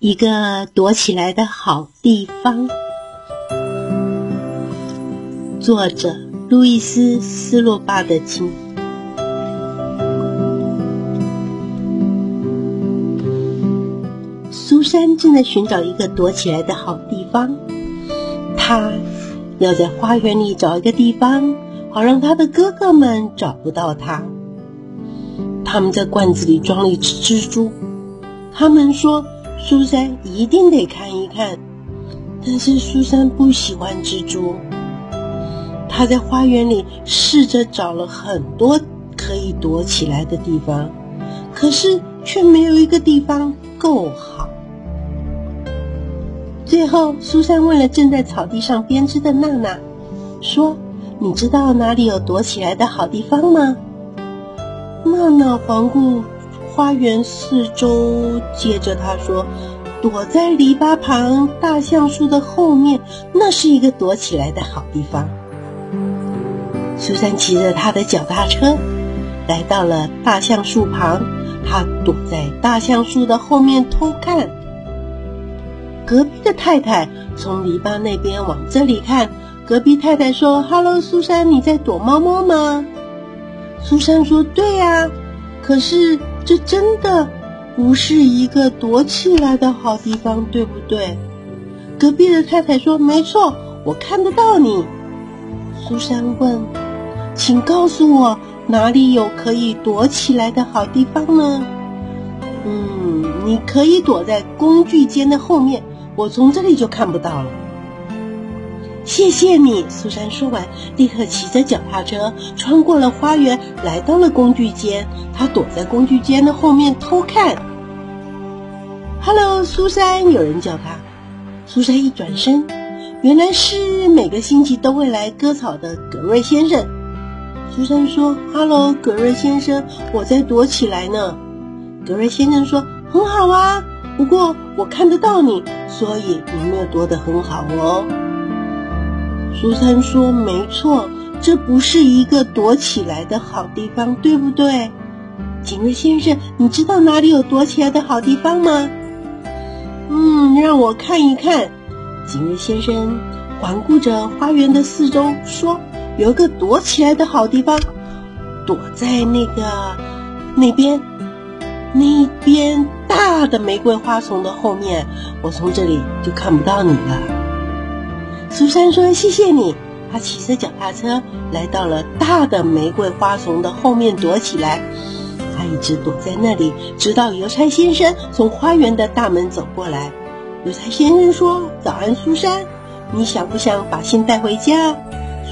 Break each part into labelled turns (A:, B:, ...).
A: 一个躲起来的好地方。作者：路易斯·斯洛巴德金。苏珊正在寻找一个躲起来的好地方，她要在花园里找一个地方，好让她的哥哥们找不到她。他们在罐子里装了一只蜘蛛，他们说苏珊一定得看一看，但是苏珊不喜欢蜘蛛。她在花园里试着找了很多可以躲起来的地方，可是却没有一个地方够好。最后，苏珊问了正在草地上编织的娜娜，说：“你知道哪里有躲起来的好地方吗？”娜娜环顾花园四周，接着他说：“躲在篱笆旁大橡树的后面，那是一个躲起来的好地方。”苏珊骑着她的脚踏车来到了大橡树旁，她躲在大橡树的后面偷看。隔壁的太太从篱笆那边往这里看，隔壁太太说：“Hello，苏珊，你在躲猫猫吗？”苏珊说：“对呀，可是这真的不是一个躲起来的好地方，对不对？”隔壁的太太说：“没错，我看得到你。”苏珊问：“请告诉我哪里有可以躲起来的好地方呢？”“嗯，你可以躲在工具间的后面，我从这里就看不到了。”谢谢你，苏珊说完，立刻骑着脚踏车穿过了花园，来到了工具间。她躲在工具间的后面偷看。“Hello，苏珊！”有人叫她。苏珊一转身，原来是每个星期都会来割草的葛瑞先生。苏珊说：“Hello，葛瑞先生，我在躲起来呢。”葛瑞先生说：“很好啊，不过我看得到你，所以你没有躲得很好哦。”苏珊说：“没错，这不是一个躲起来的好地方，对不对？”景瑞先生，你知道哪里有躲起来的好地方吗？嗯，让我看一看。景瑞先生环顾着花园的四周，说：“有一个躲起来的好地方，躲在那个那边，那边大的玫瑰花丛的后面。我从这里就看不到你了。”苏珊说：“谢谢你。”她骑着脚踏车来到了大的玫瑰花丛的后面躲起来。她一直躲在那里，直到邮差先生从花园的大门走过来。邮差先生说：“早安，苏珊，你想不想把信带回家？”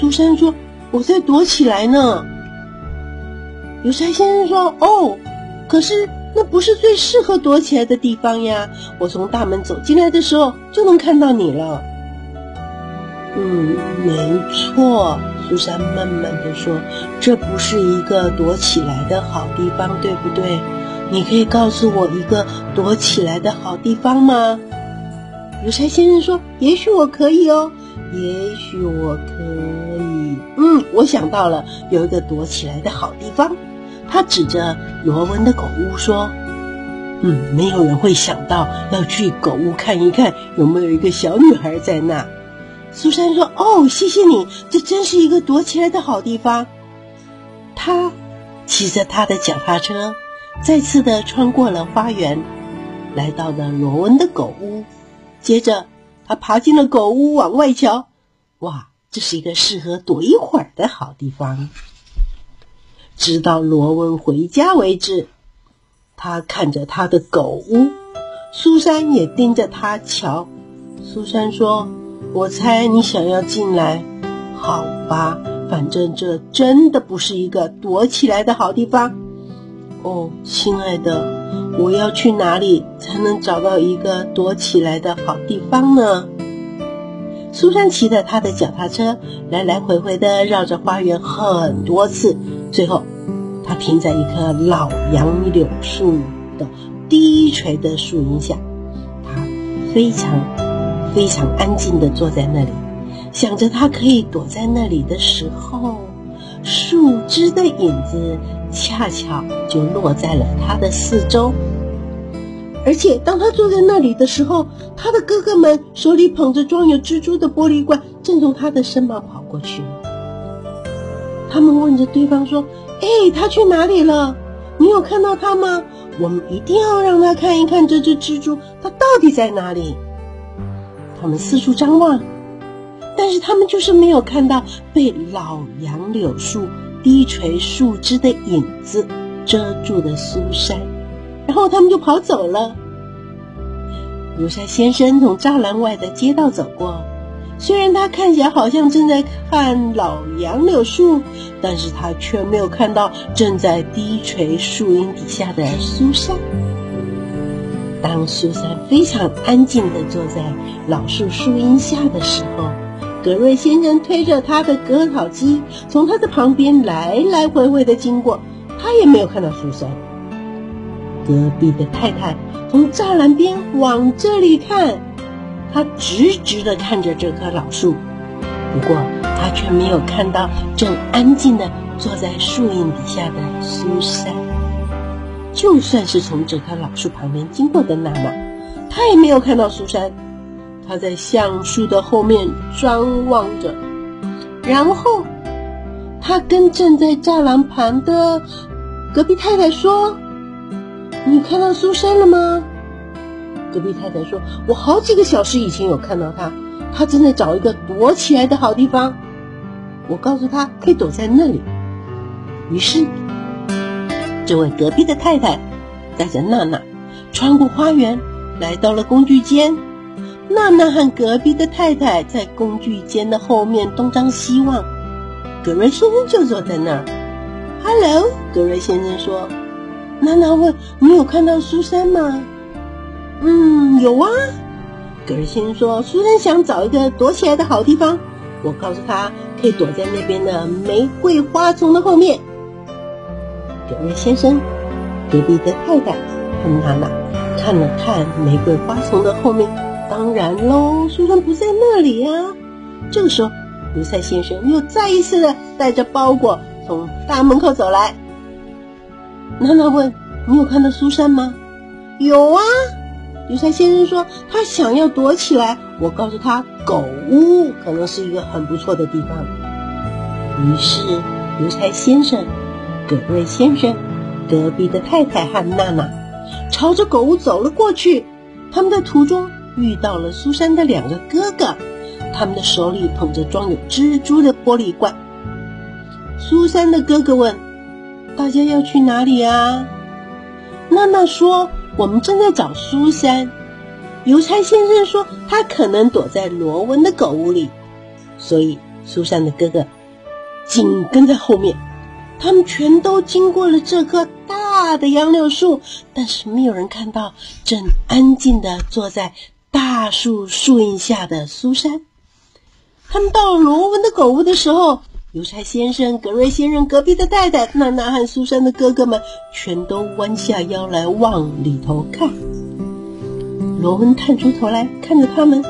A: 苏珊说：“我在躲起来呢。”邮差先生说：“哦，可是那不是最适合躲起来的地方呀！我从大门走进来的时候就能看到你了。”嗯，没错，苏珊慢慢地说：“这不是一个躲起来的好地方，对不对？你可以告诉我一个躲起来的好地方吗？”邮差先生说：“也许我可以哦，也许我可以。嗯，我想到了，有一个躲起来的好地方。”他指着罗文的狗屋说：“嗯，没有人会想到要去狗屋看一看，有没有一个小女孩在那。”苏珊说：“哦，谢谢你，这真是一个躲起来的好地方。”他骑着他的脚踏车，再次的穿过了花园，来到了罗文的狗屋。接着，他爬进了狗屋，往外瞧。哇，这是一个适合躲一会儿的好地方。直到罗文回家为止，他看着他的狗屋，苏珊也盯着他瞧。苏珊说。我猜你想要进来，好吧，反正这真的不是一个躲起来的好地方。哦，亲爱的，我要去哪里才能找到一个躲起来的好地方呢？苏珊骑着她的脚踏车来来回回的绕着花园很多次，最后她停在一棵老杨柳树的低垂的树荫下，她非常。非常安静的坐在那里，想着他可以躲在那里的时候，树枝的影子恰巧就落在了他的四周。而且当他坐在那里的时候，他的哥哥们手里捧着装有蜘蛛的玻璃罐，正从他的身旁跑过去。他们问着对方说：“哎，他去哪里了？你有看到他吗？我们一定要让他看一看这只蜘蛛，它到底在哪里。”他们四处张望，但是他们就是没有看到被老杨柳树低垂树枝的影子遮住的苏珊，然后他们就跑走了。邮差先生从栅栏外的街道走过。虽然他看起来好像正在看老杨柳树，但是他却没有看到正在低垂树荫底下的苏珊。当苏珊非常安静地坐在老树树荫下的时候，格瑞先生推着他的割草机从他的旁边来来回回地经过，他也没有看到苏珊。隔壁的太太从栅栏边往这里看。他直直地看着这棵老树，不过他却没有看到正安静地坐在树荫底下的苏珊。就算是从这棵老树旁边经过的娜娜，他也没有看到苏珊。他在橡树的后面张望着，然后他跟正在栅栏旁的隔壁太太说：“你看到苏珊了吗？”隔壁太太说：“我好几个小时以前有看到她，她正在找一个躲起来的好地方。我告诉她可以躲在那里。于是，这位隔壁的太太带着娜娜穿过花园，来到了工具间。娜娜和隔壁的太太在工具间的后面东张西望。格瑞先生就坐在那儿。”“Hello。”格瑞先生说。娜娜问：“你有看到苏珊吗？”嗯，有啊。格瑞先生说：“苏珊想找一个躲起来的好地方。我告诉他，可以躲在那边的玫瑰花丛的后面。”格瑞先生、隔壁的太太和娜娜看了看玫瑰花丛的后面，当然喽，苏珊不在那里呀。这个时候，邮差先生又再一次的带着包裹从大门口走来。娜娜问：“你有看到苏珊吗？”“有啊。”邮差先生说：“他想要躲起来。”我告诉他：“狗屋可能是一个很不错的地方。”于是，邮差先生、葛瑞先生、隔壁的太太和娜娜朝着狗屋走了过去。他们在途中遇到了苏珊的两个哥哥，他们的手里捧着装有蜘蛛的玻璃罐。苏珊的哥哥问：“大家要去哪里啊？”娜娜说。我们正在找苏珊，邮差先生说他可能躲在罗文的狗屋里，所以苏珊的哥哥紧跟在后面。他们全都经过了这棵大的杨柳树，但是没有人看到正安静的坐在大树树荫下的苏珊。他们到了罗文的狗屋的时候。邮差先生、格瑞先生、隔壁的太太、娜娜和苏珊的哥哥们，全都弯下腰来往里头看。罗文探出头来看着他们。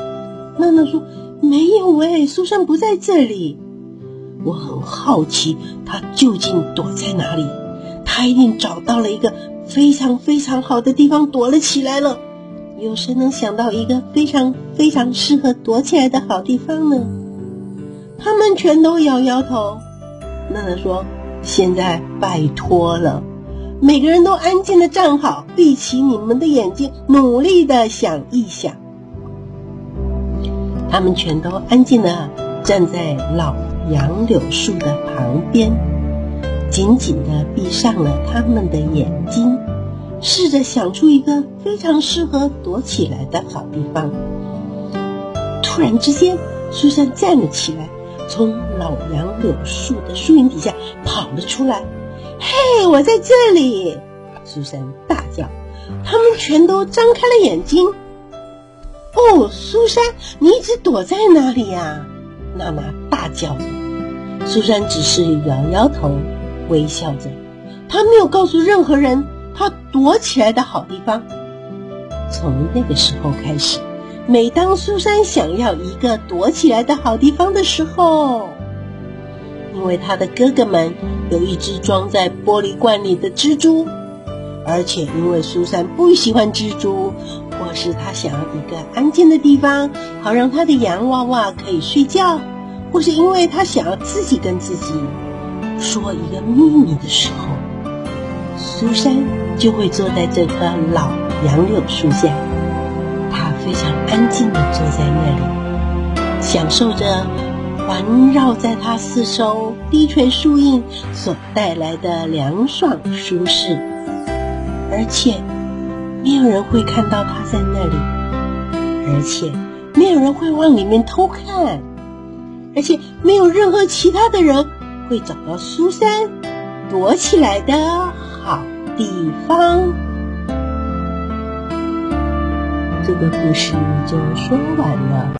A: 娜娜说：“没有喂，苏珊不在这里。我很好奇，他究竟躲在哪里？他一定找到了一个非常非常好的地方躲了起来了。有谁能想到一个非常非常适合躲起来的好地方呢？”他们全都摇摇头。娜娜说：“现在拜托了，每个人都安静的站好，闭起你们的眼睛，努力的想一想。”他们全都安静的站在老杨柳树的旁边，紧紧的闭上了他们的眼睛，试着想出一个非常适合躲起来的好地方。突然之间，苏珊站了起来。从老杨柳树的树荫底下跑了出来。嘿，我在这里！苏珊大叫。他们全都张开了眼睛。哦，苏珊，你一直躲在哪里呀？娜娜大叫着。苏珊只是摇摇头，微笑着。她没有告诉任何人她躲起来的好地方。从那个时候开始。每当苏珊想要一个躲起来的好地方的时候，因为她的哥哥们有一只装在玻璃罐里的蜘蛛，而且因为苏珊不喜欢蜘蛛，或是他想要一个安静的地方，好让他的洋娃娃可以睡觉，或是因为他想要自己跟自己说一个秘密的时候，苏珊就会坐在这棵老杨柳树下，她非常安静地坐在那里，享受着环绕在他四周低垂树荫所带来的凉爽舒适。而且没有人会看到他在那里，而且没有人会往里面偷看，而且没有任何其他的人会找到苏珊躲起来的好地方。这个故事就说完了。